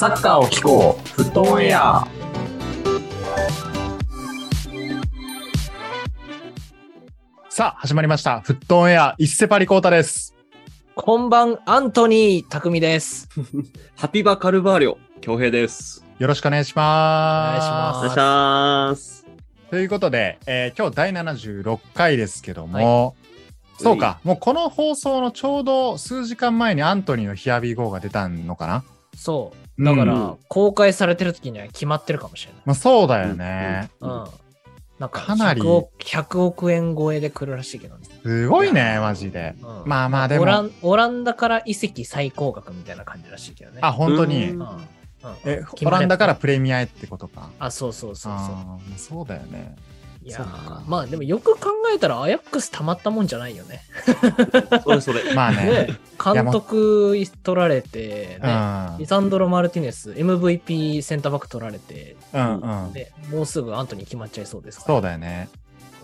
サッカーを聞こう、フットオンエア。さあ、始まりました。フットオンエア、一セパリコータです。こんばん、アントニー匠です。ハピバカルバーリョ、京平です。よろしくお願いします。お願いします。ということで、えー今日第76回ですけども、そうか、もうこの放送のちょうど数時間前にアントニーのヒアビーゴーが出たのかな？そう。だから、うん公開されてる時には決まってるかもしれまあ、そうだよね。ない。うん。なんかかなり100億、100億円超えで来るらしいけどね。すごいね、マジで。うんまあまあでもオランオランダから移籍最高額みたいな感じらしいけどね。あ、本当に？うんうん。うんえ、決まれオランダからプレミアへってことか。あ、そうそうそうそあーそうだよね。う。いやまあでもよく考えたらアヤックスたまったもんじゃないよね。それそれ。まあね。ね監督取られて、うん。ね、リサンドロ・マルティネス、MVP センターバック取られて、うんうん。でもうすぐアントニー決まっちゃいそうですから。そうだよね。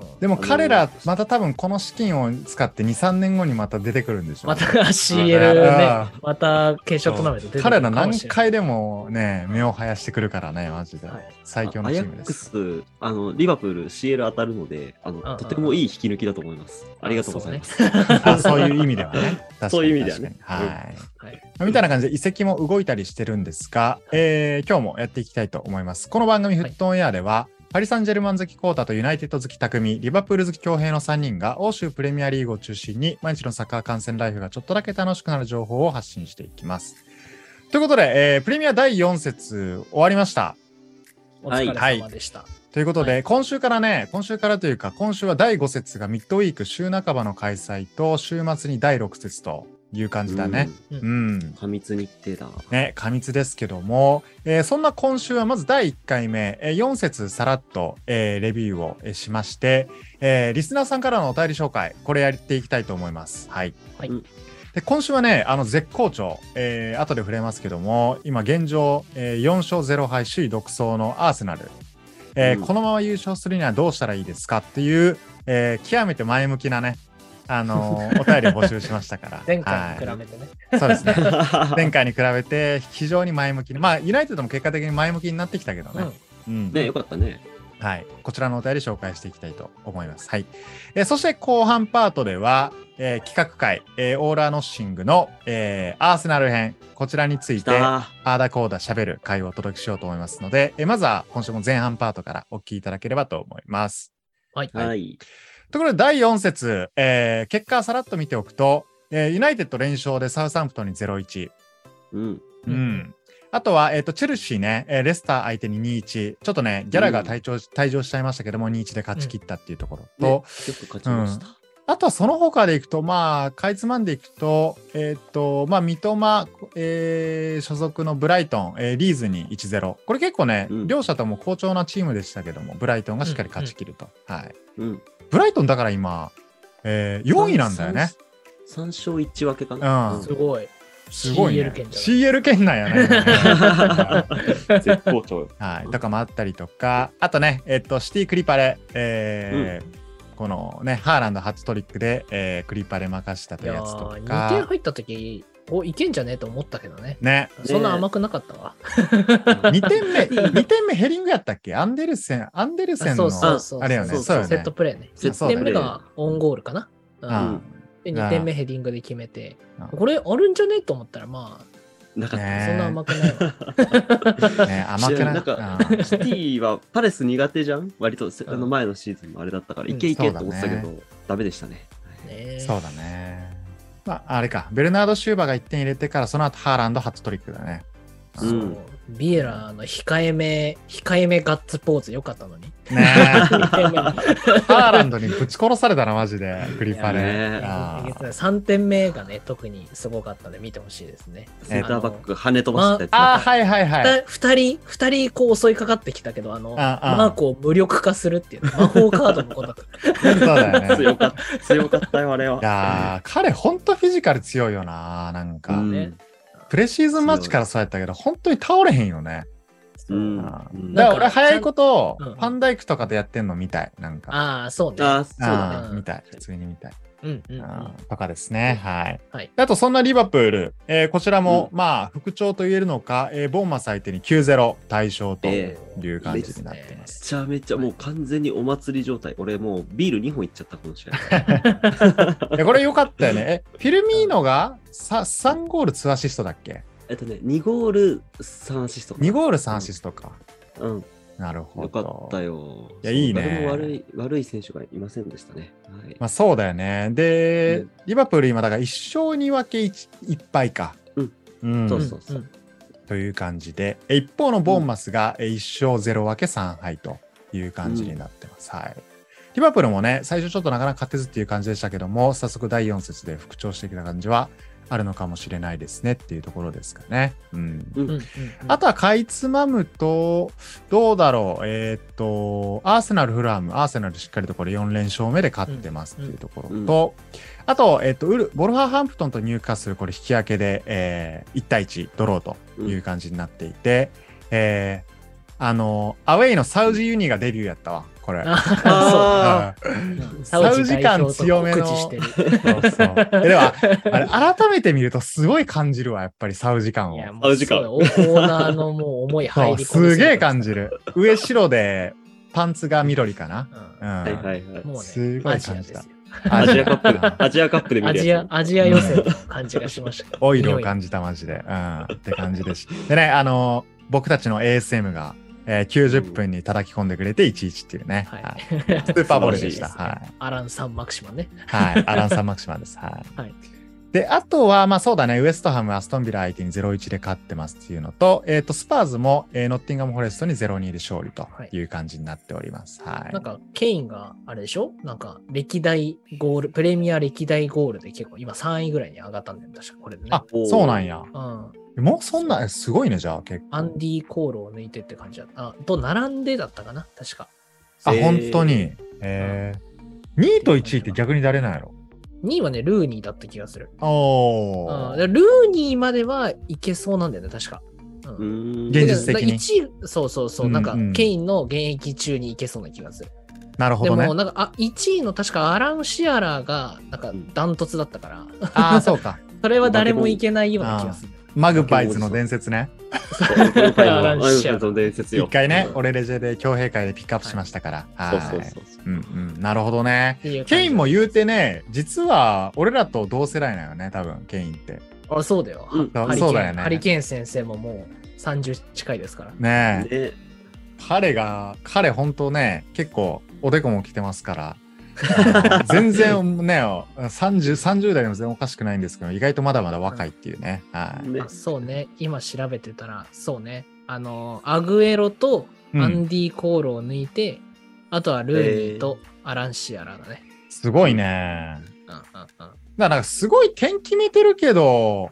うんでも彼ら、また多分この資金を使って2、3年後にまた出てくるんでしょ。また CL うんね、また決勝トーナメント出てくる彼ら何回でもね、目を生やしてくるからね、マジではい。最強のチームです。ス、あの、リバプール CL 当たるので、あの、とてもいい引き抜きだと思います。ありがとうございます。あそういう意味ではね。そういう意味ではねはい。はいまあみたいな感じで移籍も動いたりしてるんですが、えー今日もやっていきたいと思います。この番組フットオンエアでは、パリ・サンジェルマン好きコータとユナイテッド好き匠、リバプール好き強兵の3人が欧州プレミアリーグを中心に毎日のサッカー観戦ライフがちょっとだけ楽しくなる情報を発信していきます。ということで、えープレミア第4節終わりました。お疲れ様でした。ということで、はい今週からね、今週からというか、今週は第5節がミッドウィーク週半ばの開催と、週末に第6節という感じだね。うん。うん。過密日程だ。ね、過密ですけども、えーそんな今週はまず第1回目、えー4節さらっと、えーレビューを、えーしまして、えーリスナーさんからのお便り紹介、これやっていきたいと思います。はい。はい。うん。で今週はね、あの絶好調、えー後で触れますけども、今現状、えー4勝0敗首位独走のアーセナル、えーうん。このまま優勝するにはどうしたらいいですかっていう、えー極めて前向きなね、あのーお便りを募集しましたから。前回に比はいべてね。そうですね。前回に比べて非常に前向きに、まあ、ユナイテッドも結果的に前向きになってきたけどね。うんね、よかったね。はい。こちらのお便り紹介していきたいと思います。はい。えーそして後半パートでは、えー企画会、えーオーラーノッシングの、えーアーセナル編、こちらについ来て、た。あーだこーだ喋る会をお届けしようと思いますので、えーまずは今週も前半パートからお聞きいただければと思います。はい。はい。ところで第4節、えー結果さらっと見ておくと、えーユナイテッド連勝でサウサンプトンに0-1。うん。うん。あとは、えっ、と、チェルシーね、えーレスター相手に2-1。ちょっとね、ギャラが退場,、退場しちゃいましたけども、2-1で勝ち切ったっていうところと、ね、よく勝ちました。あとはその他でいくと、まあ、かいつまんでいくと、えっ、と、まあ、三笘、えー所属のブライトン、えーリーズに1-0。これ結構ね、うん両者とも好調なチームでしたけども、ブライトンがしっかり勝ち切ると。はい。うん。ブライトンだから今、えー4位なんだよね。3勝1分けかな。うんすごい。すごいね CL。圏ない？CL 圏内やね。はい絶好調よ。はい、とかもあったりとか、あとね、えっと、シティクリパレ、えーこのね、ハーランド初トリックで、えークリパレ任したというやつとー、2点か、入った時、お、いけんじゃね？えと思ったけどね。ね、そんな甘くなかったわ。2点目、2点目ヘリングやったっけ？アンデルセン、アンデルセンのそうそうそう。あれよね、そうそう。セットプレーね。1セットプレー点目がオンゴールかな？ううんんで、2点目ヘディングで決めてうん、これあるんじゃね？えと思ったら、まなかった。ねあ、そんな甘くないわ。ね、甘くない。なんかうんシティはパレス苦手じゃん？割とせあのうん前のシーズンもあれだったから、うんいけいけと思ってたけそうど、ダメでしたね。ねそうだね。まあ、あれか、ベルナード・シューバーが1点入れてから、その後ハーランド初トリックだね。うん。そうビエラの控えめ、控えめガッツポーズよかったのに。ね2点目のハーランドにぶち殺されたな、マジで、クリパレ。ねあー3点目がね、特にすごかったので見てほしいですね。センターバックが跳ね飛ばしたやつ。あー、はいはいはい。2人、二人こう襲いかかってきたけど、あの、ああマークを無力化するっていう、魔法カードのこと。そうだよね。強かった。強かったよ、あれは。いやー彼ほんとフィジカル強いよななんか、うんねプレシーズンマッチからそうやったけど本当に倒れへんよね、うん。だから俺早いことうん。ファンダイクとかでやってんの見たいなんか。ああ、そうね。あーそうだね。見たい。普通に見たいうんうんとかですね。はい。はいであと、そんなリバプール、えーこちらも、まあ、復調と言えるのか、えーボーンマス相手に9-0対象とえいう感じになっていまめす。ちゃめちゃもう完全にお祭り状態。俺もうビール2本いっちゃった、この試合。いやこれ良かったよね。え、フィルミーノがさ3ゴール2アシストだっけ？えっとね、2ゴール3アシストかな。?2 ゴール3アシストか。うん。なるほど。よかったよ。いやいいね悪い悪い選手がいませんでしたね。はい。まあそうだよね。で、うんリバプール今だから1勝2分け 1, 1敗か。うん。うんそうそうそう。んという感じで、え一方のボーンマスがえ1勝0分け3敗という感じになってます。はい。リバプールもね、最初ちょっとなかなか勝てずっていう感じでしたけども、早速第4節で復調してきた感じはあるのかもしれないですねっていうところですかね。うん。うん。うんうん。うんあとはかいつまむと、どうだろう、えーっと、アーセナル、フラム、アーセナルしっかりとこれ4連勝目で勝ってますっていうところと、あと、えーっと、ウル、ボルハーハンプトンとニューカッスル、これ引き分けで、えー1対1ドローという感じになっていて、えーあの、アウェイのサウジユニがデビューやったわ、これ。ああうんそうサウジ感強めの。そうそう。えでは、あれ、改めて見るとすごい感じるわ、やっぱりサウジ感を。サウジ感オーナーのもう思い入りすげえ感じる。上白で、パンツが緑かな。うんうん。はいはいはい。もうね、すごい感じたアジアカップで、アジアカップで見アジアアジア予選の感じがしました。オイルを感じた、マジで。うん。って感じでした。でね、あの僕たちの ASM が、えー90分に叩き込んでくれて1-1っていうね。はいはいスーパーボールでした。素晴らはい。アラン・サン・マクシマンね。はい。アランサン・マクシマンです。はい。はいで、あとは、まあそうだね、ウエストハム、アストンビラ相手に0-1で勝ってますっていうのと、えっ、と、スパーズも、えーノッティンガム・フォレストに0-2で勝利という感じになっております。はい。なんか、ケインがあれでしょ？なんか、歴代ゴール、プレミア歴代ゴールで結構、今3位ぐらいに上がったんだよ、確かこれでね。あ、そうなんや。うん。もうそんな、えすごいね、じゃあ、結構。アンディ・コールを抜いてって感じだった。あ、と並んでだったかな？確か。あ、えー本当に。えー、2位と1位って逆に誰なんやろ？2位はね、ルーニーだった気がする。おー。ルーニーまではいけそうなんだよね、確か。うんうーん。現実的に1位、そうそうそう、なんかうんうん、ケインの現役中にいけそうな気がする。なるほどねでも、。なんか、あ、1位の確かアラン・シアラーが、なんか、ダントツだったから、ああ、そうか。それは誰もいけないような気がする。マグパイズの伝説ね。そう今回のアランシアアイアンの伝説よ。一回ね、うん俺レジェで強兵会でピックアップしましたから。はい。そうそうそうそう。うんうん。なるほどね。ケインも言うてね、実は俺らと同世代なのよね、多分、ケインって。あ、そうだよ。そうだよねハリケーン先生ももう30近いですから。ねえ。ね彼が、彼本当ね、結構おでこも来てますから。全然ね、30、30代でも全然おかしくないんですけど、意外とまだまだ若いっていうね。はい。ねあそうね。今調べてたら、そうね。あの、アグエロとうんアンディ・コールを抜いて、あとはルーニーとアラン・シアラだね。すごいね。うんうんうん。だからなんかすごい点決めてるけど、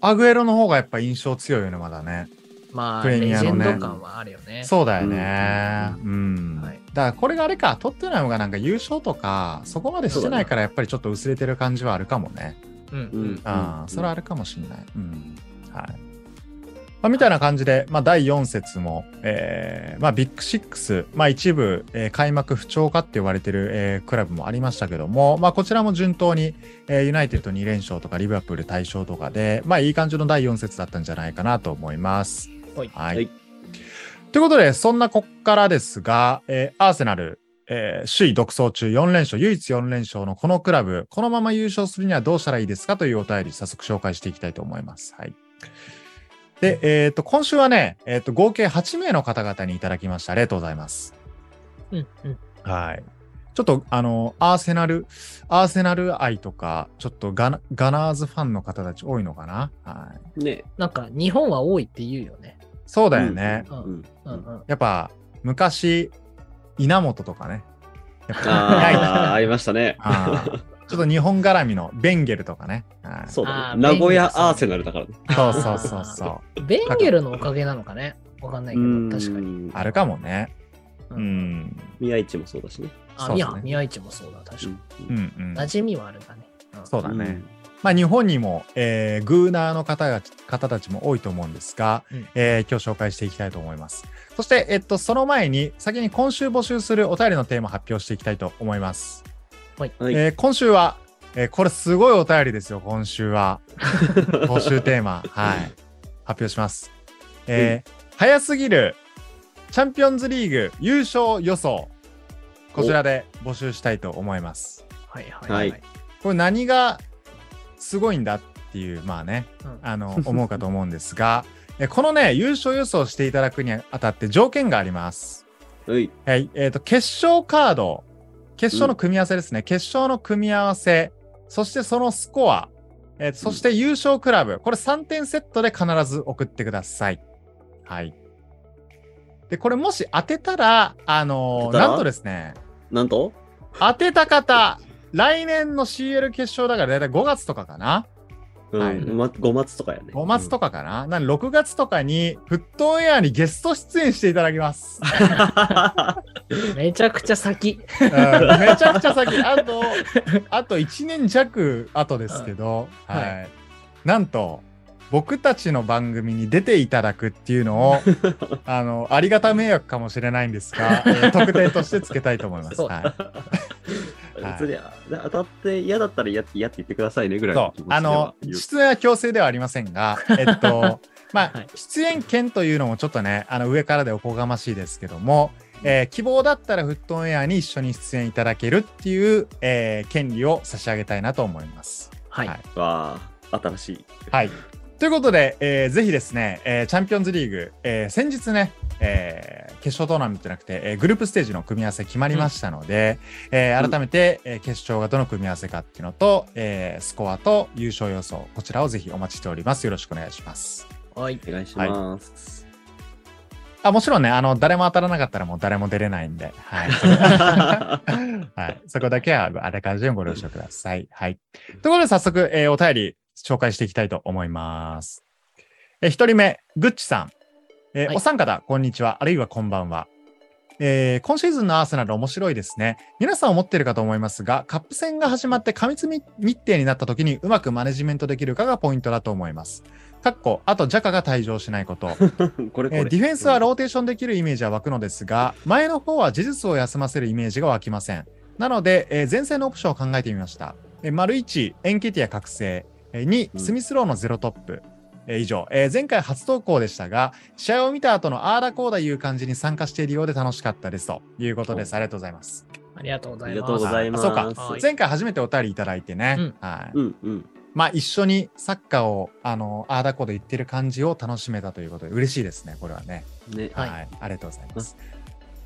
アグエロの方がやっぱ印象強いよね、まだね。まあ、プレレジェンミアのねド感はあるよね。そうだよね。うん。はいだからこれがあれか、トッテナムがなんか優勝とか、そこまでしてないからやっぱりちょっと薄れてる感じはあるかもね。うんううんん。ああ、それはあるかもしんない。うん。はい。まあ、みたいな感じで、まあ、第4節も、えーまあ、ビッグシックス、まあ、一部、えー開幕不調かって言われてる、えークラブもありましたけども、まあ、こちらも順当に、えーユナイテッド2連勝とか、リバプール大勝とかで、まあ、いい感じの第4節だったんじゃないかなと思います。はいはい。はいということで、そんなこっからですが、えーアーセナル、えー首位独走中4連勝、唯一4連勝のこのクラブ、このまま優勝するにはどうしたらいいですかというお便り、早速紹介していきたいと思います。はい。で、えっ、と、今週はね、えっ、と、合計8名の方々にいただきました。ありがとうございます。うんうん。はい。ちょっと、あの、アーセナル、アーセナル愛とか、ちょっとガナガナーズファンの方たち多いのかな？はい。ね。なんか、日本は多いって言うよね。そうだよね。やっぱ、昔、稲本とかね。やっぱああ、ありましたね。ちょっと日本絡みのベンゲルとかね。はいそうだね。名古屋アーセナルだからね。そうそうそうそう。ベンゲルのおかげなのかねわかんないけど、確かに。にあるかもね。ううんん。宮市もそうだしね。あ、宮宮市もそうだ、確かに。うんうん。馴染みはあるんだね。うんそうだね。まあ日本にも、えーグーナーの方が方たちも多いと思うんですが、うんえー今日紹介していきたいと思います。そして、えっと、その前に、先に今週募集するお便りのテーマ発表していきたいと思います。はい。えー今週は、えーこれすごいお便りですよ、今週は。募集テーマ、はい。発表します。えー早すぎるチャンピオンズリーグ優勝予想。こちらで募集したいと思います。はいはいははいい。これ何がすごいんだっていう、まあね、うん。あの、思うかと思うんですが、えこのね、優勝予想していただくにあたって条件があります。はい。はい、えっ、と、決勝カード、決勝の組み合わせですね。決勝の組み合わせ、そしてそのスコア、えーそして優勝クラブ、これ3点セットで必ず送ってください。はい。で、これもし当てたら、あのーなんとですね、なんと？当てた方、来年の CL 決勝だからだいたい5月とかかなうん、はいま、5月とかやね。5月とかかな、なんで6月とかにフットオンエアにゲスト出演していただきます。めちゃくちゃ先。うんめちゃくちゃ先、あと、あと1年弱後ですけど、ははいい。なんと、僕たちの番組に出ていただくっていうのを、あの、ありがた迷惑かもしれないんですが、え ー特典としてつけたいと思います。そうはい。別に当たって嫌だったら嫌って嫌って言ってくださいねぐらいのあの出演は強制ではありませんが、えっとまあ、はい。出演権というのもちょっとねあの上からでおこがましいですけども、えー希望だったらフットオンエアに一緒に出演いただけるっていう、えー権利を差し上げたいなと思います。はい。はい。わあ新しい。はい。ということで、えーぜひですね、えーチャンピオンズリーグ、えー先日ね、えー決勝トーナメントじゃなくて、えーグループステージの組み合わせ決まりましたので、えー改めて、えー決勝がどの組み合わせかっていうのと、えースコアと優勝予想、こちらをぜひお待ちしております。よろしくお願いします。はい。お願いします。あもちろんね、あの誰も当たらなかったらもう誰も出れないんで、はい。はい、そこだけはあらかじめご了承ください。はい。ということで早速、えーお便り紹介していきたいと思います。えー一人目、グッチさん。えーはいお三方、こんにちは、あるいはこんばんは。えー今シーズンのアーセナル面白いですね。皆さん思っているかと思いますが、カップ戦が始まって過密日程になった時にうまくマネジメントできるかがポイントだと思います。かっこ、あとジャカが退場しないこと。これこれ。えーディフェンスはローテーションできるイメージは湧くのですが、前の方はジェズスを休ませるイメージが湧きません。なので、えー前線のオプションを考えてみました。えー丸1、エンケティア覚醒。えー2、うんスミスローのゼロトップ。えー以上、えー前回初投稿でしたが、試合を見た後のあーだこーだいう感じに参加しているようで楽しかったですということです。ありがとうございます。ありがとうございます。ありがとうございます。あそうかはい前回初めてお便りいただいてね、うんはい。うんうん。まあ一緒にサッカーを、あの、あーだこーだ言ってる感じを楽しめたということで嬉しいですね、これはね。ね。は、はいいありがとうございます。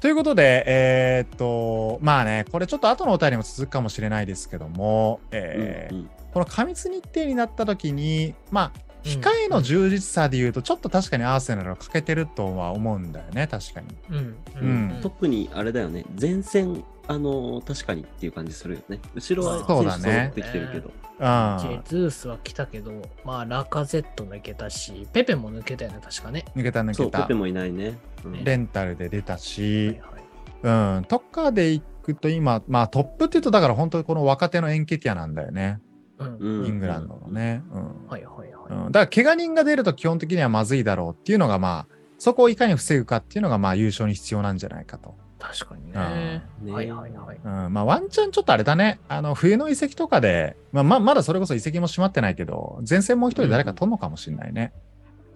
ということで、えーっと、まあね、これちょっと後のお便りも続くかもしれないですけども、えーうんうんこの過密日程になった時に、まあ、うん控えの充実さで言うと、ちょっと確かにアーセナルは欠けてるとは思うん。だよね、確かに。うん。うん。特にあれだよね。前線、あの確かにっていう感じするよね。後ろはそうだね選手揃ってきてるけど。ジェズースは来たけど、まあ、ラカゼット抜けたし、ペペも抜けたよね、確かね。抜けた抜そう、けたペペ。もいないね。うん。レンタルで出たはいし、はいうん、トッカーで行くと今、まあトップって言うと、だから本当にこの若手のエンケティアなん。だよね。イングランドのね。うん。はいはいはい。うん、だから怪我人が出ると基本的にはまずいだろうっていうのがまあそこをいかに防ぐかっていうのがまあ優勝に必要なんじゃないかと。確かにうんね。ねはいはいはい。うん、まあワンチャンちょっとあれだね。あの冬の移籍とかで、まあ、ままだそれこそ移籍も閉まってないけど、前線もう一人誰か取るのかもしれないね。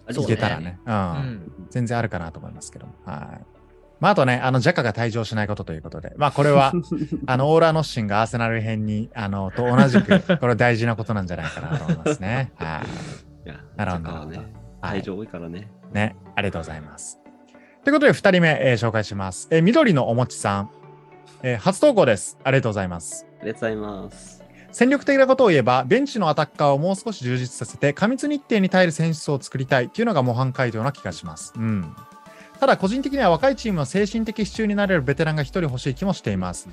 うねけたらね。うん。うん。全然あるかなと思いますけども。はい。まああとね、あのジャカが退場しないことということで、まあこれは、あのオーラノッシンがアーセナル編に、あの、と同じく、これ大事なことなんじゃないかなと思いますね。はい。なるほどね、はい退場多いからね。ね、ありがとうございます。ということで、2人目、えー紹介します。えー緑のおもちさん、えー初投稿です。ありがとうございます。ありがとうございます。戦力的なことを言えば、ベンチのアタッカーをもう少し充実させて、過密日程に耐える選手層を作りたいっていうのが模範解答な気がします。うん。ただ、個人的には若いチームの精神的支柱になれるベテランが1人欲しい気もしています。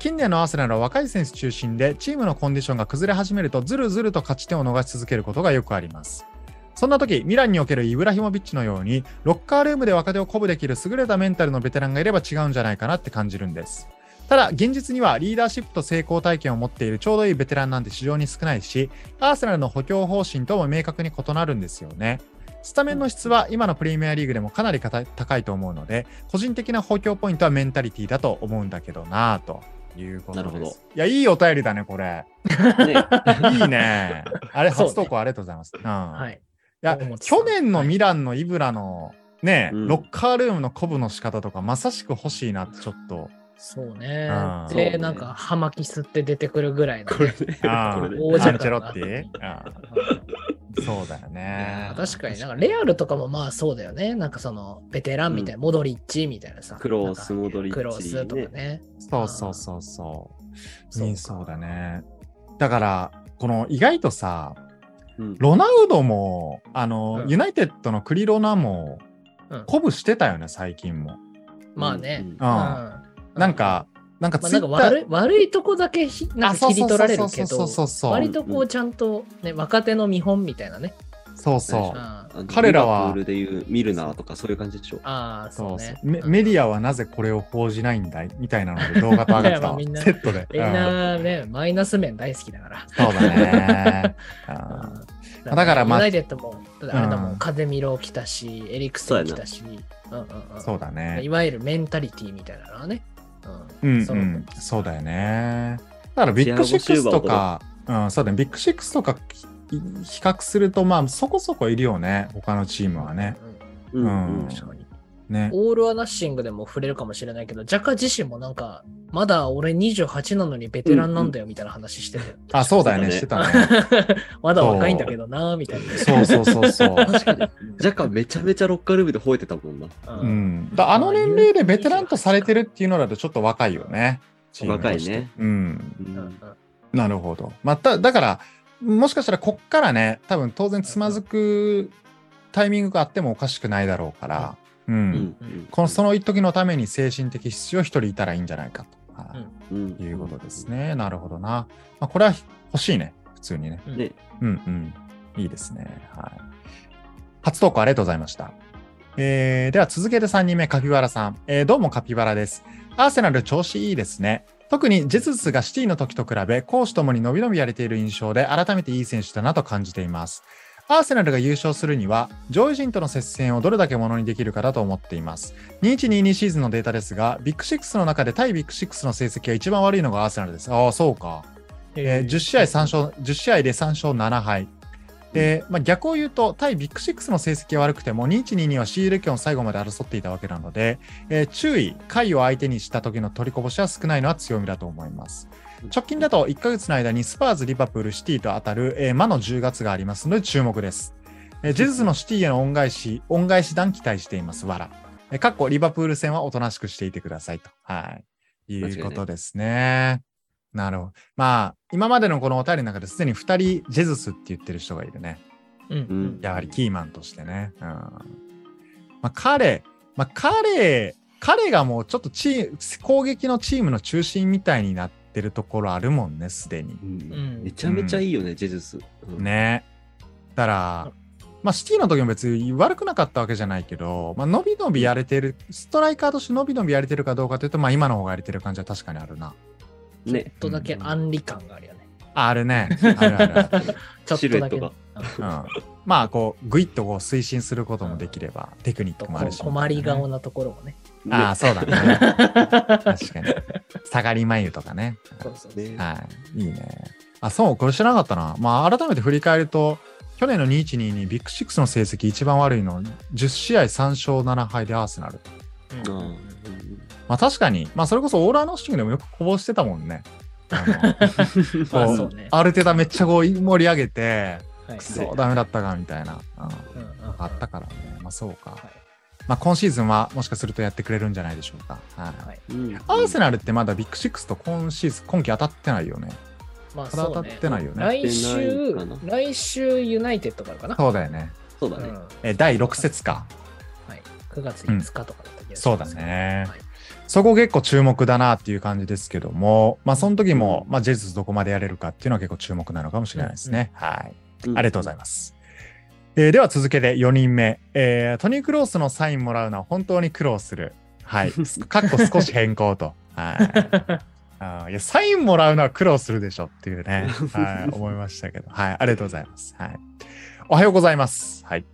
近年のアーセナルは若い選手中心で、チームのコンディションが崩れ始めると、ずるずると勝ち点を逃し続けることがよくあります。そんな時、ミランにおけるイブラヒモビッチのように、ロッカールームで若手を鼓舞できる優れたメンタルのベテランがいれば違うんじゃないかなって感じるんです。ただ、現実にはリーダーシップと成功体験を持っているちょうどいいベテランなんて非常に少ないし、アーセナルの補強方針とも明確に異なるんですよね。スタメンの質は今のプレミアリーグでもかなり高いと思うので、個人的な補強ポイントはメンタリティだと思うんだけどなぁと。いうことです。なるほどいや、いいお便りだね、これ。ね、いいね。あれ、初投稿ありがとうございます。うん。。はいい。や去年のミランのイブラのね、うんロッカールームの鼓舞の仕方とか、まさしく欲しいなってちょっと。そうねうん。で、なんか、葉巻吸って出てくるぐらいの。あこれね王者チェロッティ感があうんそうだよね。確かになんかレアルとかもまあそうだよね。なんかそのベテランみたいな、モドリッチみたいなさ。クロースモドリッチクロースとかね。そうそうそうそう。そうそうだね。だから、この意外とさ、うんロナウドも、あの、うんユナイテッドのクリロナもうん、鼓舞してたよね、最近も。まあね。うんうんなんか、なんかツイッター、悪い悪いとこだけひなんか切り取られるけどそうそうそうそう。割とこうちゃんと、ね、若手の見本みたいなね。そうそう。彼らは。ルでいうミルナーとかそういう感じでしょ。ああ、そそうね。メディアはなぜこれを報じないんだいみたいなので動画と上がってた。みんな。セットで。みんなね、マイナス面大好きだから。うんそうだね。だからまあ。ユナイテッドも、あれだもうん。ん、カゼミロ来たし、エリクセン来たし、うんうんうん。そうだね。い。わゆるメンタリティみたいなのはね。うん、そううんそうだよね。だからビッグシックスとか、うん、そうだね、ビッグシックスとかい比較すると、まあそこそこいるよね、他のチームはね。うんうんうん確かに。ね。 All or Nothing でも触れるかもしれないけど、ジャカ自身もなんか、まだ俺28なのにベテランなんだよみたいな話してて。あ、そうだよね、してたね。まだ若いんだけどな、みたいな。そうそうそうそう。確かに。ジャカめちゃめちゃロッカールームで吠えてたもんな。ううんん、だあの年齢でベテランとされてるっていうのだとちょっと若いよね。若いね。うん。うんうんうんなるほど。また、だから、もしかしたらこっからね、多分当然つまずくタイミングがあってもおかしくないだろうから、うん。うんうんこのその一時のために精神的必要一人いたらいいんじゃないかと、はいうんいうことですね。なるほどな。まあ、これは欲しいね。普通にね。うんねうんうん。いいですね。はい。初投稿ありがとうございました。えー、では続けて3人目、カピバラさん。えー、どうもカピバラです。アーセナル調子いいですね。特にジェズスがシティの時と比べ、攻守ともに伸び伸びやれている印象で、改めていい選手だなと感じています。アーセナルが優勝するには、上位陣との接戦をどれだけものにできるかだと思っています。2122シーズンのデータですが、ビッグ6の中で対ビッグ6の成績が一番悪いのがアーセナルです。ああ、そうか。えー10試合3勝、10試合で3勝7敗。で、まあ、逆を言うと、対ビッグ6の成績が悪くても、2122はシール権を最後まで争っていたわけなので、えー注意、回を相手にした時の取りこぼしは少ないのは強みだと思います。直近だと1ヶ月の間にスパーズ、リバプール、シティと当たる、えー魔の10月がありますので注目です。えージェズスのシティへの恩返し、恩返し弾期待しています、わら。えーかっこリバプール戦はおとなしくしていてくださいと。はい。いうことですね。なるほど。まあ、今までのこのお便りの中ですでに2人ジェズスって言ってる人がいるね。うんうんやはりキーマンとしてね。うん。まあ、彼、まあ、彼、彼がもうちょっとチーム、攻撃のチームの中心みたいになってるところあるもんね、すでに。うんめちゃめちゃいいよね、ジェズス。うんね。だから、まあ、シティの時も別に悪くなかったわけじゃないけど、まあ、伸び伸びやれてる、ストライカーとして伸び伸びやれてるかどうかというと、まあ、今の方がやれてる感じは確かにあるな。ちょっね。とだけアンリ感があるよね。ああるね。あるあるある。ちょっとだけうん、まあ、こう、ぐいっとこう推進することもできれば、テクニックもあるし、困り顔ね。なところもね。ああ、そうだね。確かに。下がり眉とかね。そうそうねはい。いいね。あ、そう、これ知らなかったな。まあ、改めて振り返ると、去年の2122ビッグ6の成績一番悪いの、10試合3勝7敗でアーセナル。うんうんまあ確かに、まあそれこそオーラーノッシングでもよくこぼしてたもんね。あの ね。アルテタめっちゃこう盛り上げて、はいくそ、ダメだったかみたいな。うんうんうんあったからね。まあそうか。はいまあ今シーズンはもしかするとやってくれるんじゃないでしょうか。はい。はいうんアーセナルってまだビッグ6と今シーズン、今季当たってないよね。まあまだ当たってないよね。来週来週ユナイテッドからかな。そうだよね。そうだね。うんえ第6節か。はい。9月5日とかだった気がそうだねはいそこ結構注目だなっていう感じですけども、まあその時も、まあジェズスどこまでやれるかっていうのは結構注目なのかもしれないですね。はい。ありがとうございます。えーでは続けて4人目、えートニー・クロースのサインもらうのは本当に苦労する。はい。かっこ少し変更と。はい。あーいや、サインもらうのは苦労するでしょっていうね、はい、思いましたけど。はい。ありがとうございます。はい。おはようございます。はい。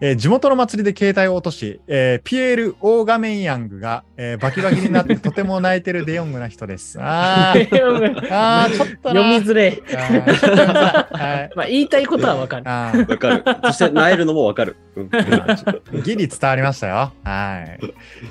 えー地元の祭りで携帯を落とし、えーピエール・オーガメンヤングが、えーバキバキになって とても泣いてるデヨングな人です。ああー、ちょっとな。みづれはい。まあ、言いたいことはわかる。わかる。そして、なえるのもわかる。うん ギリ伝わりましたよ。はい。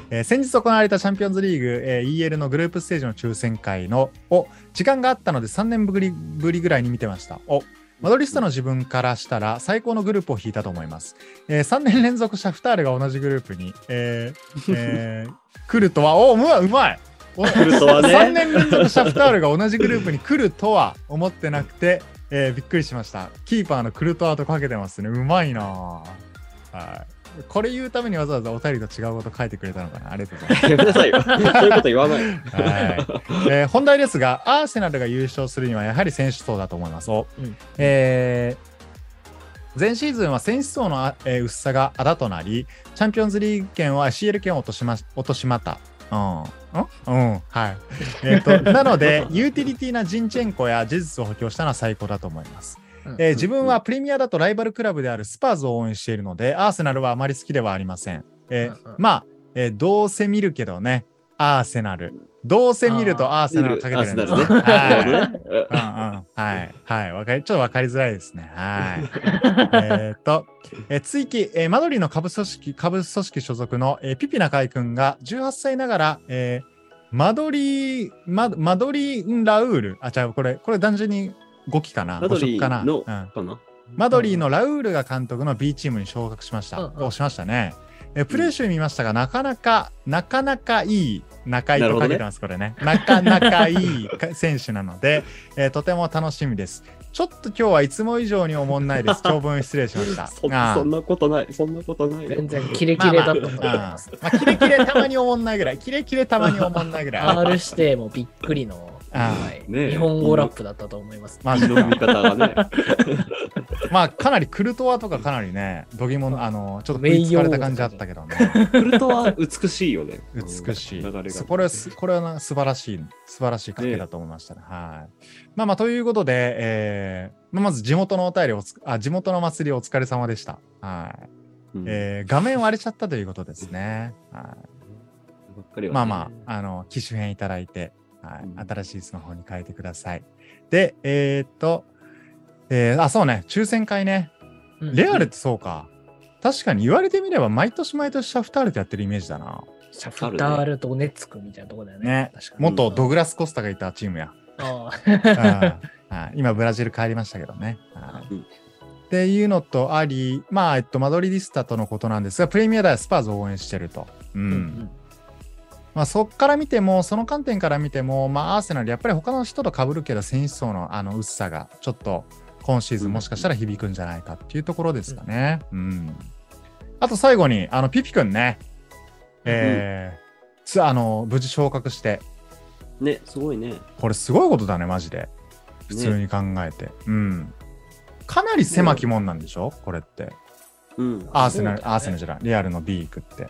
えー先日行われたチャンピオンズリーグ、えー EL のグループステージの抽選会のを時間があったので3年ぶりぶりぐらいに見てました。おマドリスタの自分からしたら最高のグループを引いたと思います。え3年連続シャフタールが同じグループに、えーえー 来るとは、おうまいうまいお来るとはね3年連続シャフタールが同じグループに来るとは思ってなくて、えーびっくりしました。キーパーのクルトワとかけてますね。うまいなぁはい。これ言うためにわざわざお便りと違うこと書いてくれたのかなありがとうございます。やめなさいよ。そういうこと言わない。はいえー本題ですが、アーセナルが優勝するにはやはり選手層だと思います。おうんえー前シーズンは選手層の、あえー薄さがあだとなり、チャンピオンズリーグ権は CL 権を落としま落としまった。うん。んうん。はい。えっ、と、なので、ユーティリティなジンチェンコやジェズスを補強したのは最高だと思います。うんえー自分はプレミアだとライバルクラブであるスパーズを応援しているので、アーセナルはあまり好きではありません。えーまあ、えーどうせ見るけどね、アーセナル。どうせ見るとアーセナルをかけてるんですね。はい。はい。はい。わかり、ちょっとわかりづらいですね。はい。えーっと、えー追記、えーマドリーの下部組織、下部組織所属の、えーピピナカイ君が18歳ながら、えーマドリー、ママドリーン・ラウール。あ、違う、これ、これ単純に5期かな？マドリ誤植かな？ーの、うんかな？マドリーのラウールが監督の B チームに昇格しました。うしましたね。えプレー集見ましたが、なかなか、なかなかいい、仲いいとかけてます、これね。なかなかいいか選手なので、えーとても楽しみです。ちょっと今日はいつも以上におもんないです。長文失礼しました。そああそんなことない。そんなことないよ。全然キレキレだったと思いまあまあまあ、キレキレたまにおもんないぐらい。キレキレたまにおもんないぐらい。R 指定もびっくりの、あはい日本語ラップだったと思います。まあ、の見方がね。まあ、かなりクルトワとかかなりね、どぎもの、あの、ちょっと食いつかれた感じあったけどね。クルトは美しいよね。美しい。これはすこれはな素晴らしい、素晴らしい賭けだと思いましたね。はい。まあまあ、ということで、えーまあ、まず地元のお便りをつあ、地元の祭りお疲れ様でした。はい。うんえー画面割れちゃったということですね。はい、はまあまあ、あの、機種変いただいて、はいうん新しいスマホに変えてください。で、えーっと、えーあ、そうね、抽選会ね。うんレアルってそうか。確かに言われてみれば、毎年毎年シャフタールでやってるイメージだな。シャフタールとネツクみたいなところだよね。ね確かに。元ドグラス・コスタがいたチームや。今、ブラジル帰りましたけどね。っていうのとあり、まあ、えっと、マドリディスタとのことなんですが、プレミアではスパーズを応援してると。うん。うんうんまあ、そっから見ても、その観点から見ても、まあ、アーセナル、やっぱり他の人と被るけど、選手層のあの薄さが、ちょっと、今シーズンもしかしたら響くんじゃないかっていうところですかね。うん。あと、最後に、あの、ピピ君ね。えーつあの、無事昇格して、ね、すごいね。これすごいことだね、マジで。普通に考えて。うん。かなり狭きもんなんでしょ？これって。うん。アーセナル、ねアーセナルじゃない、リアルの B 行くって。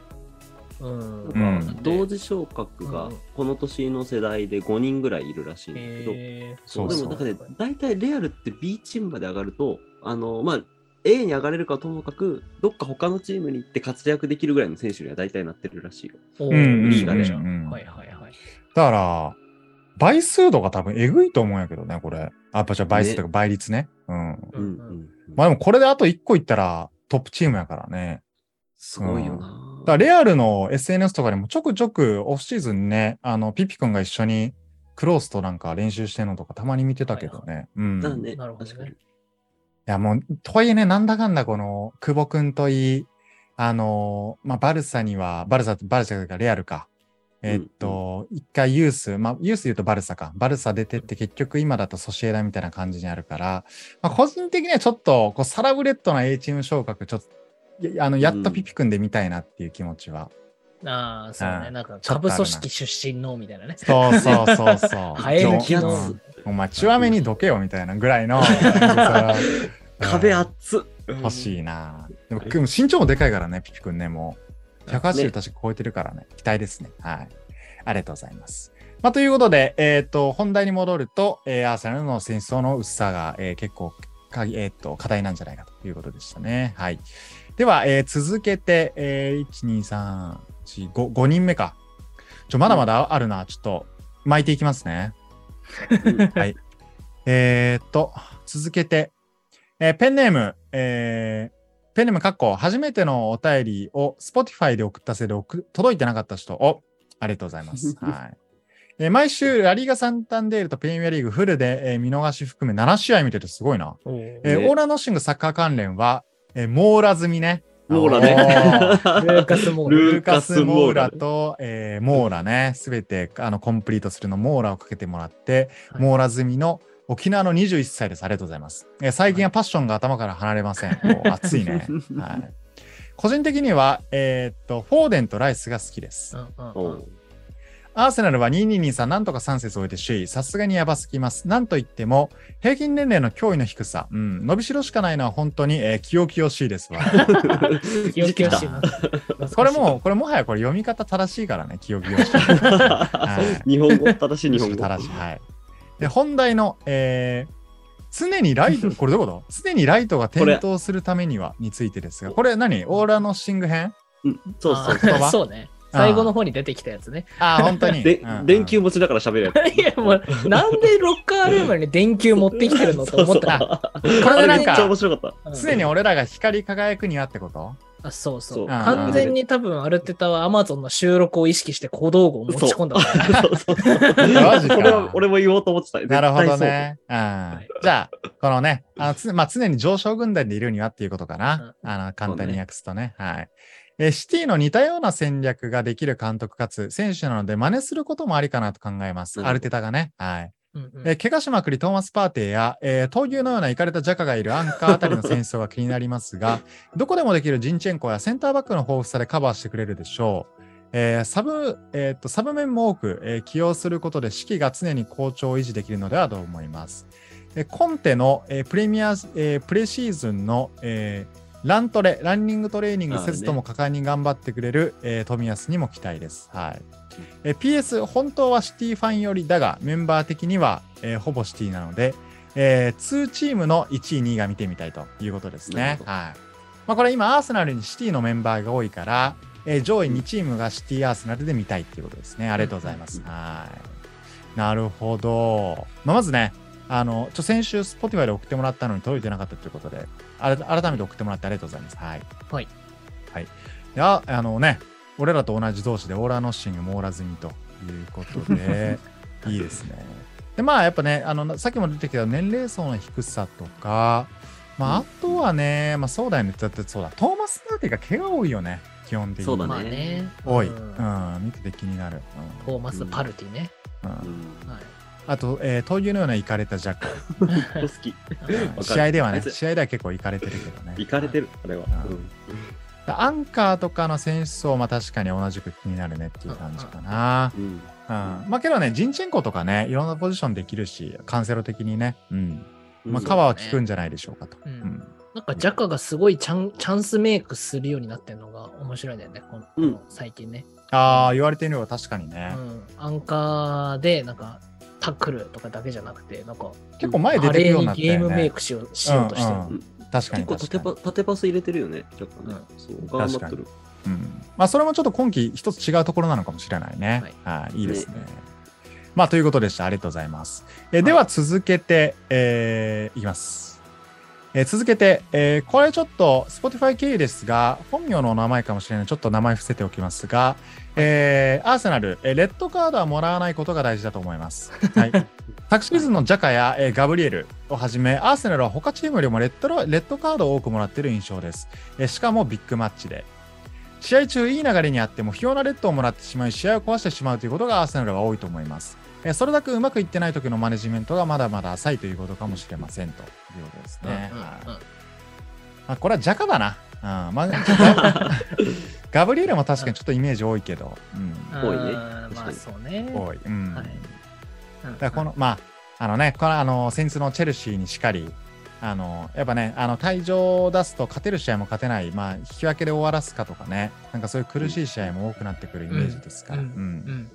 うんうんなんか同時昇格がうんこの年の世代で5人ぐらいいるらしいんだけど、えーそうでもなんかね、大体レアルって B チームまで上がると、あの、まあ、A に上がれるかともかく、どっか他のチームに行って活躍できるぐらいの選手には大体なってるらしいよ。おうんうんリーガルじゃん。うんはいはいはい。だから、倍数度が多分えぐいと思うんやけどね、これ。あ、やっぱじゃあ倍数とか倍率ね。うん。ううんんううんん。まあでもこれであと1個いったらトップチームやからね。すごいよな。だレアルの SNS とかでもちょくちょくオフシーズンね、あの、ピピ君が一緒にクロースとなんか練習してるのとかたまに見てたけどね。うん。いだね、なるほどね確かに。やもう、とはいえね、なんだかんだこの、久保君といい、あの、まあ、バルサには、バルサ、バルサというかレアルか。えっと、一回ユース、まあ、ユースで言うとバルサか。バルサ出てって結局今だとソシエダみたいな感じにあるから、まあ、個人的にはちょっと、こう、サラブレッドな A チーム昇格、ちょっと、やあの、やっとピピ君で見たいなっていう気持ちは。ああ、そうね。うんなんか、下部組織出身のみたいなね。そうそうそうそう。生え抜きちょのうんお前、チュアメにどけよみたいなぐらいの、壁熱っ。欲しいな。でも、でも身長もでかいからね、ピピ君ね、もう。180ね確か超えてるからね。期待ですね。はい。ありがとうございます。まあ、ということで、えっ、と、本題に戻ると、えーアーセナルの戦争の薄さが、えー結構か、えっ、と、課題なんじゃないかと。いうことでしたね。はい。では、えー続けて、えー、1、2、3、4、5、5人目か。ちょ、まだまだあるな。ちょっと、巻いていきますね。はい。えーっと、続けて、えーペンネーム、えーペンネームかっこ、初めてのお便りを Spotify で送ったせいで送届いてなかった人を、ありがとうございます。はい。えー毎週、ラリーガ・サンタンデールとプレミアリーグフルで、えー見逃し含め7試合見ててすごいな。えーオーラノッシングサッカー関連は、えーモーラ済みね。モーラねルーカス・モーラルーカスモーラと、えーモーラね、すべてあのコンプリートするのモーラをかけてもらって、はいモーラ済みの沖縄の21歳です。ありがとうございます。えー最近はパッションが頭から離れません。もう熱いね。はい、個人的には、えーっと、フォーデンとライスが好きです。うんうんうんアーセナルは2223なんとか3節終えて首位。さすがにやばすぎます。なんといっても、平均年齢の驚異の低さ。うん、伸びしろしかないのは本当に、えー、清々しいですわ。気を気をしいな。これもう、これもはやこれ読み方正しいからね、清々しい。はい日本語、正しい日本語。正しい。はい。で、本題の、えー常にライト、これどこと？常にライトが点灯するためにはについてですが、これ何？オーラのシング編？うんそうそうそうね。最後の方に出てきたやつね。ああ、本当に。でうんうん電球持ちだから喋るやつ。いや、もう、なんでロッカールームに電球持ってきてるのと思ったら。これでなんか、白かった。うん常に俺らが光り輝くにはってこと？あそうそう。そう完全に多分アルテタは Amazon の収録を意識して小道具を持ち込んだ。そうそうそう。マジか俺も言おうと思ってた。なるほどね。うんじゃあ、このね、あのつまあ、常に上昇軍団でいるにはっていうことかな。あの簡単に訳すとね。はい。えーシティの似たような戦略ができる監督かつ選手なので真似することもありかなと考えます。アルテタがね。はい。うんうんえー怪我しまくりトーマス・パーテーや、えー闘牛のようなイカれたジャカがいるアンカーあたりの戦争が気になりますが、どこでもできるジンチェンコやセンターバックの豊富さでカバーしてくれるでしょう。えーサブ、えーっと、サブ面も多く、えー起用することで士気が常に好調を維持できるのではと思います。えーコンテの、えープレミア、えープレシーズンの、えーラントレ、ランニングトレーニングせずとも果敢に頑張ってくれる、えー富安にも期待です。はい。えー PS、本当はシティファンよりだが、メンバー的には、えーほぼシティなので、えー2チームの1位、2位が見てみたいということですね。はい。まあ、これ今、アーセナルにシティのメンバーが多いから、えー上位2チームがシティ、アーセナルで見たいっていうことですね。ありがとうございます。うんはい。なるほど。まあ、まずね、あの、ちょ、先週、Spotify で送ってもらったのに届いてなかったということで、あら改めて送ってもらってありがとうございます。はい。はい。はい。いや、あのね、俺らと同じ同士でオーラノッシング、モーラ済みということで、いいですね。で、まあ、やっぱね、あの、さっきも出てきた年齢層の低さとか、まあ、あとはね、まあ、そうだよね。だってそうだ、トーマス・ナーティが怪我多いよね、基本的に。そうだね。多い。ううんん、見てて気になる。トーマス・パルティね。うんうんうんはい。あと、えー、闘牛のようなイカれたジャック。好き。試合ではね、試合では結構イカれてるけどね。行かれてる、あれは。アンカーとかの選手層は確かに同じく気になるねっていう感じかな。うんうん。まあけどね、ジンチェンコとかね、いろんなポジションできるし、カンセロ的にね、うん。まあうんカバーは効くんじゃないでしょうかと。うんうんなんかジャカがすごいチャンチャンスメイクするようになってるのが面白いんだよね、このうん最近ね。ああ、言われてみれば確かにうね。ん。アンカーで、なんか、タックルとかだけじゃなくて、なんか、結構前出てくるようになったよ華麗にゲームメイね。クしようしようとしてる。うんうん確かに結構縦確かにパ縦パス入れてるよね、若干ね。そう、頑張ってる。うん。まあそれもちょっと今季一つ違うところなのかもしれないね。はい、いいですね。まあということでした。ありがとうございます。えーでは続けて、えーいきます。えー続けて、えーこれちょっと Spotify 経由ですが、本名のお名前かもしれない。ちょっと名前伏せておきますが、えーアーセナル、えーレッドカードはもらわないことが大事だと思います。はい。昨シーズンのジャカや、えーガブリエルをはじめ、アーセナルは他チームよりもレッドロレッドカードを多くもらっている印象です。えーしかもビッグマッチで。試合中いい流れにあっても不要なレッドをもらってしまい試合を壊してしまうということがアーセナルは多いと思います。えーそれだけうまくいってない時のマネジメントがまだまだ浅いということかもしれませんということですね。まあ、これはジャカだな。うんまあ、ガ ガブリエルも確かにちょっとイメージ多いけど、うん、多いねまあそうね。多い。うんはいうんだからこの、まあ、あのね、この、あの、先日のチェルシーにしかり、あの、やっぱね、あの、退場を出すと勝てる試合も勝てない、まあ、引き分けで終わらすかとかね、なんかそういう苦しい試合も多くなってくるイメージですから、ううんん。うん。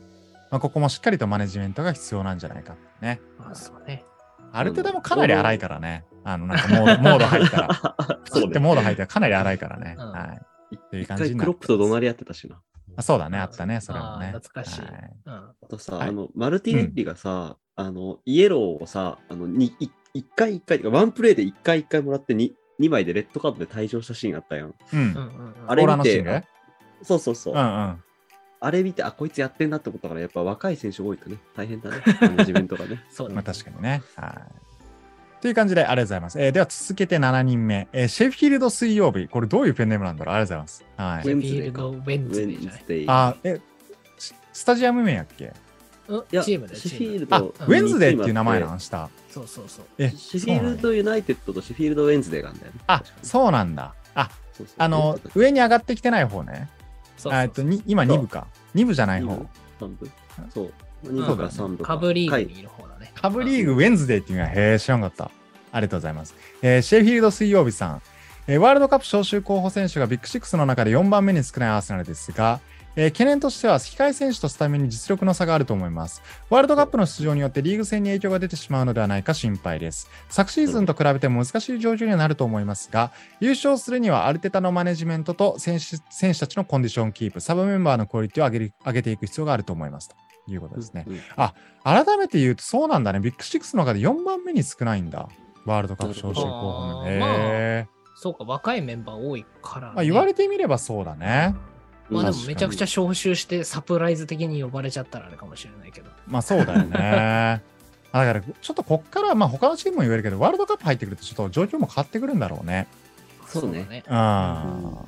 まあ、ここもしっかりとマネジメントが必要なんじゃないかってね。まあそうね。ある程度もかなり荒いからね。あの、なんかモード、モード入ったら。そうね。でモード入ったらかなり荒いからね。うんはい。一ていう感じにクロップと怒鳴り合ってたしな。あそうだね、あったね、それもね。懐かしいはいうん。あとさ、はいあの、マルティネッリがさ、あの、イエローをさ、あの、にい一回一回、ワンプレイで一回一回もらってに2枚でレッドカードで退場したシーンあったやん。うん。うんうんうんあれオーラの見てそうそうそう。うんうん。あれ見て、あ、こいつやってんなってことから、やっぱ若い選手多いとね、大変だね。マネジメントがね。そうねまあ。確かにね。はい。という感じで、ありがとうございます。えーでは続けて7人目、えーシェフィールド水曜日。これどういうペンネームなんだろう？ありがとうございます。はい。シェフィールド・ウェンウズデー。あ、え、ススタジアム名やっけ？うんいやチームでシェフィールあ、ドウェンズデーっていう名前なのの下。そうそうそう。え、シェフィールドユナイテッドとシェフィールドウェンズデーがあるんだよね。あそうなんだ。あ、そうそうあの、上に上がってきてない方ね。そうあえっと、に今そう2部か。2部じゃない方。三部？そう。うん2部から3部か。カブリーグはいにいる方だね。カブリーグウェンズデーっていうのは、へえ、知らんかった。ありがとうございます。えーシェフィールド水曜日さん。えーワールドカップ招集候補選手がビッグシックスの中で4番目に少ないアーセナルですが、えー懸念としては控え選手とスタメンに実力の差があると思います。ワールドカップの出場によってリーグ戦に影響が出てしまうのではないか心配です。昨シーズンと比べても難しい状況にはなると思いますが、優勝するにはアルテタのマネジメントと選手選手たちのコンディションキープ、サブメンバーのクオリティを上げる上げていく必要があると思いますということですね。うんうん改めて言うとそうなんだね。ビッグシックスの中で4番目に少ないんだ。ワールドカップ招集候補の。へ。そうか、若いメンバー多いから、ね。まあ、言われてみればそうだね。まあでもめちゃくちゃ招集してサプライズ的に呼ばれちゃったらあれかもしれないけど。まあそうだよね。あだからちょっとこっから、まあ他のチームも言えるけど、ワールドカップ入ってくるとちょっと状況も変わってくるんだろうね。そうねだね。うん。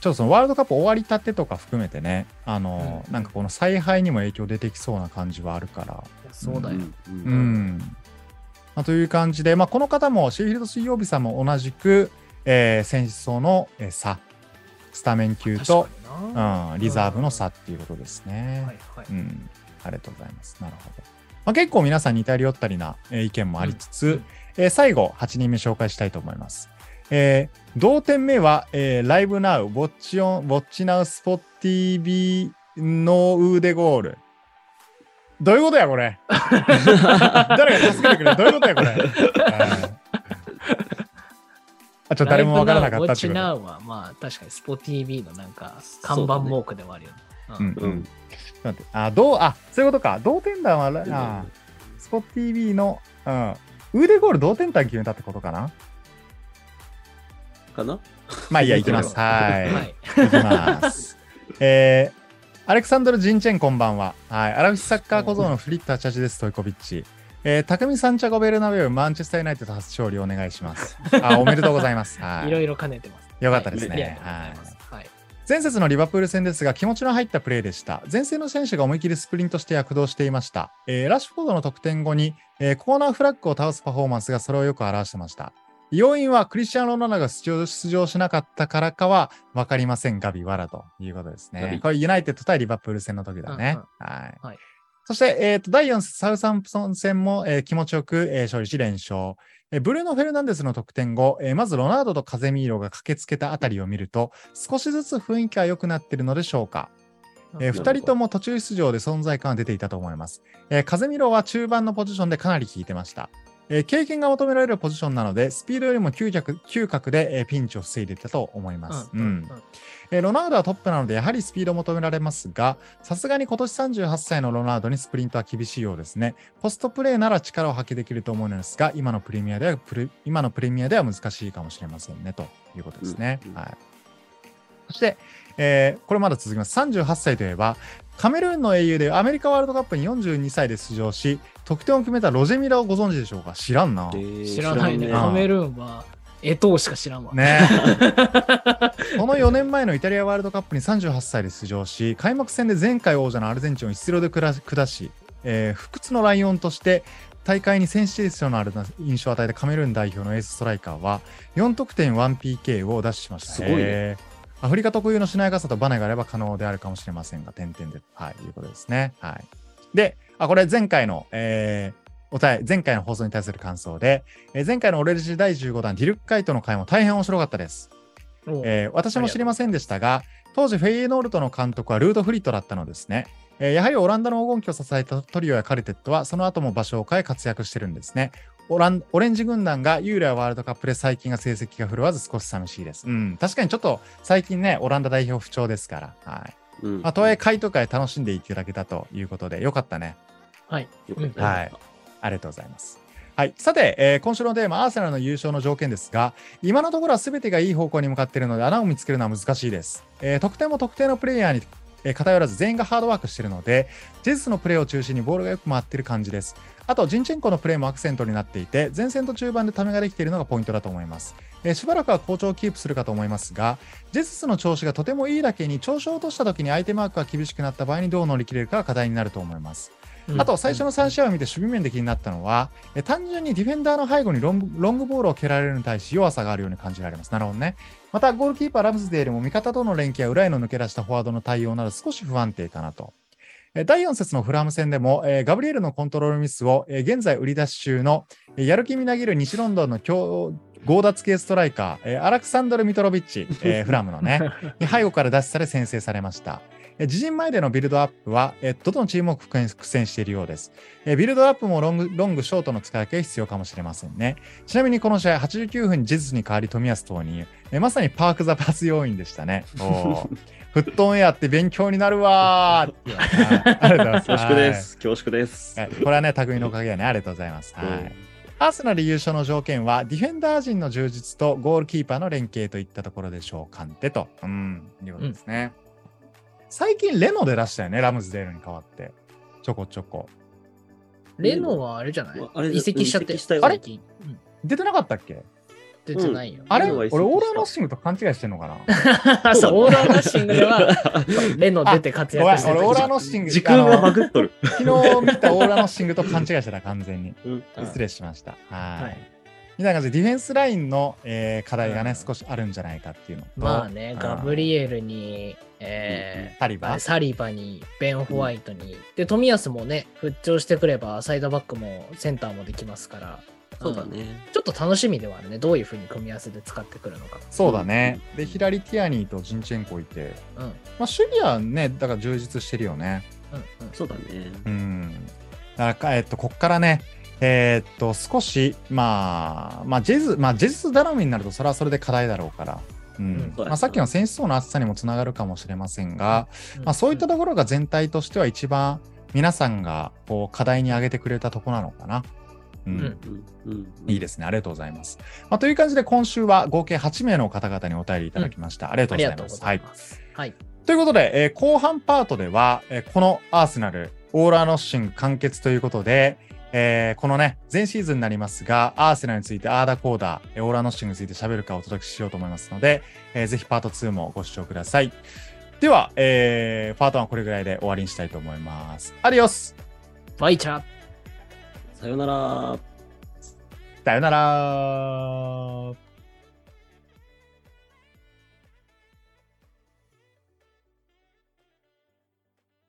ちょっとそのワールドカップ終わりたてとか含めてね、あの、うんなんかこの采配にも影響出てきそうな感じはあるから。そうだよ。うんううんん。まあ、という感じで、まあ、この方もシェフィールド水曜日さんも同じく、えー、選手層のえー差、スタメン級と、うん、リザーブの差っていうことですね。はいはい。うん、ありがとうございます。なるほど。まあ、結構皆さん似たり寄ったりな、えー意見もありつつ、うんえー最後、8人目紹介したいと思います。えー同点目は、えーライブナウ、ウォッチオン、ウォッチナウスポッティービーノーウーデゴール。どういうことや、これ？誰が助けてくれる？どういうことや、これ？うんあ、ちょっと誰もわからなかったっていうこと。ウォッチナウはまあ確かにスポ TV のなんか看板文句ではあるよね。うんうんうん。ちょっと待ってあ、どう、あ、そういうことか。同点弾は、うんあスポッ TV の、うん、腕ゴール同点弾決めたってことかな？かな？まあいいや、いきます。はい。はい。いきます。えーアレクサンドル・ジンチェンこんばんは。はい。アラフィフサッカー小僧のフリッターチャチです、トイコビッチ。えー、匠サンチャゴ・ベルナベウ、マンチェスター・ユナイテッド初勝利お願いします。あ、おめでとうございます。はいい。ろいろ兼ねてます。よかったですねはいはい。前節のリバプール戦ですが気持ちの入ったプレーでした。前線の選手が思い切りスプリントして躍動していました。えーラッシュフォードの得点後に、えーコーナーフラッグを倒すパフォーマンスがそれをよく表してました。要因はクリスチャン・ロナウドが出場出場しなかったからかは分かりません。ガビ・ワラということですね。これユナイテッド対リバプール戦の時だね。うんはい。はいそして、えーと第4節サウサンプソン戦も、えー気持ちよく、えー勝利し連勝。えーブルーノ・フェルナンデスの得点後、えーまずロナウドとカゼミーロが駆けつけたあたりを見ると、少しずつ雰囲気は良くなっているのでしょうか。えー、なるほど2人とも途中出場で存在感が出ていたと思います。えー、カゼミロは中盤のポジションでかなり効いてました。えー経験が求められるポジションなので、スピードよりも嗅覚嗅覚で、えーピンチを防いでいたと思います。うんうんえーロナウドはトップなので、やはりスピードを求められますが、さすがに今年38歳のロナウドにスプリントは厳しいようですね。ポストプレーなら力を発揮できると思うのですが、今のプレミアではプレ今のプレミアでは難しいかもしれませんね、ということですね。うんうんはい。そして、えーこれまだ続きます。38歳といえば、カメルーンの英雄でアメリカワールドカップに42歳で出場し、得点を決めたロジェミラをご存知でしょうか？知らんな。えー知らないね。カメルーンは、エトーしか知らんわ。ね この4年前のイタリアワールドカップに38歳で出場し、開幕戦で前回王者のアルゼンチンを1 0で下下し、えー不屈のライオンとして大会にセンシティブのある印象を与えたカメルーン代表のエースストライカーは4得点 1PK を出しました。すごいねアフリカ特有のしなやかさとバネがあれば可能であるかもしれませんが、点々で、はい、いうことですね。はい。で、あ、これ前回の、えーおたえ前回の放送に対する感想で、えー前回のオレルジ第15弾ディルクカイトの回も大変面白かったです。えー私も知りませんでしたが、当時フェイエノールトの監督はルード・フリットだったのですね。えーやはりオランダの黄金期を支えたトリオやカルテットは、その後も場所を変え活躍してるんですね。オランオレンジ軍団がユーラワールドカップで最近が成績が振るわず少し寂しいです。うん、確かにちょっと最近ね、オランダ代表不調ですから。はい。うんまあ、とはいえ、回答会楽しんでいただけたということで、よかったね。はい。はいありがとうございます。はい、さて、えー今週のテーマ、アーセナルの優勝の条件ですが、今のところは全てがいい方向に向かっているので、穴を見つけるのは難しいです。えー得点も特定のプレイヤーに、えー偏らず全員がハードワークしているので、ジェズスのプレーを中心にボールがよく回っている感じです。あと、ジンチェンコのプレーもアクセントになっていて、前線と中盤でためができているのがポイントだと思います。えーしばらくは好調をキープするかと思いますが、ジェズスの調子がとてもいいだけに、調子を落とした時に相手マークが厳しくなった場合にどう乗り切れるかが課題になると思います。あと最初の3試合を見て守備面で気になったのは、え単純にディフェンダーの背後にロングロングボールを蹴られるのに対し弱さがあるように感じられます。なるほどね。また、ゴールキーパーラムズデールも味方との連携や裏への抜け出したフォワードの対応など少し不安定かなと。え第4節のフラム戦でも、えーガブリエルのコントロールミスを、えー現在売り出し中の、えーやる気みなぎる西ロンドンの強強奪系ストライカー、えーアラクサンドル・ミトロビッチ、えーフラムのね、に背後から脱出され先制されました。え自陣前でのビルドアップは、えどのチームも苦戦しているようです。えビルドアップもロング、ロング、ショートの使い分けが必要かもしれませんね。ちなみにこの試合、89分にジェズスに代わり冨安投入。えまさにパーク・ザ・パス要員でしたね。おーフットオンエアって勉強になるわーありがとうございます。恐縮です。恐縮です。はい。はいこれはね、匠のおかげやね。ありがとうございます。はい。アーセナル優勝の条件は、ディフェンダー陣の充実とゴールキーパーの連携といったところでしょうかんてと。うん、いうことですね。最近、レノ出だしたよね、ラムズデールに代わって。ちょこちょこ。レノはあれじゃない？あれ移籍しちゃって。移籍したよあれ？うん出てなかったっけ？出てないよ。あれ？レノは俺、オーラーナッシングと勘違いしてんのかな？そう、オーラーナッシングでは、レノ出て活躍して俺、オーラーた。ナッシング、時空がバグっとる。昨日見たオーラーナッシングと勘違いしてた、完全に。うん失礼しました。はい。はいみたいな感じで、ディフェンスラインの、えー課題がね、うん少しあるんじゃないかっていうのと。まあね、ガブリエルに、えータリバサリバに、ベン・ホワイトに、で、冨安もね、復調してくれば、サイドバックもセンターもできますから、そうだね。ちょっと楽しみではあるね。どういうふうに組み合わせで使ってくるのか。そうだね。で、左ティアニーとジンチェンコいて、うん。うん。まあ、守備はね、だから充実してるよね。うん。そうだね。うん。だから、えっと、こっからね、えーっと、少し、まあ、まあ、ジェズ、まあ、ジェズス頼みになると、それはそれで課題だろうから。うんまあ、さっきの選手層の厚さにもつながるかもしれませんが、うんまあ、そういったところが全体としては一番皆さんがこう課題に挙げてくれたところなのかな。うんうんうんうんいいですね。ありがとうございます。まあ、という感じで今週は合計8名の方々にお便りいただきました。ありがとあうございます。りがとうござい。はい。ということで、えー後半パートでは、えーこのアーセナル、オーラーノッシング完結ということで、えーこのね、前シーズンになりますが、アーセナルについて、アーダコーダー、えーオーラーノッシングについて喋るかお届けしようと思いますので、えーぜひパート2もご視聴ください。では、えーパート1はこれぐらいで終わりにしたいと思います。アディオスバイチャーさよなら。さよなら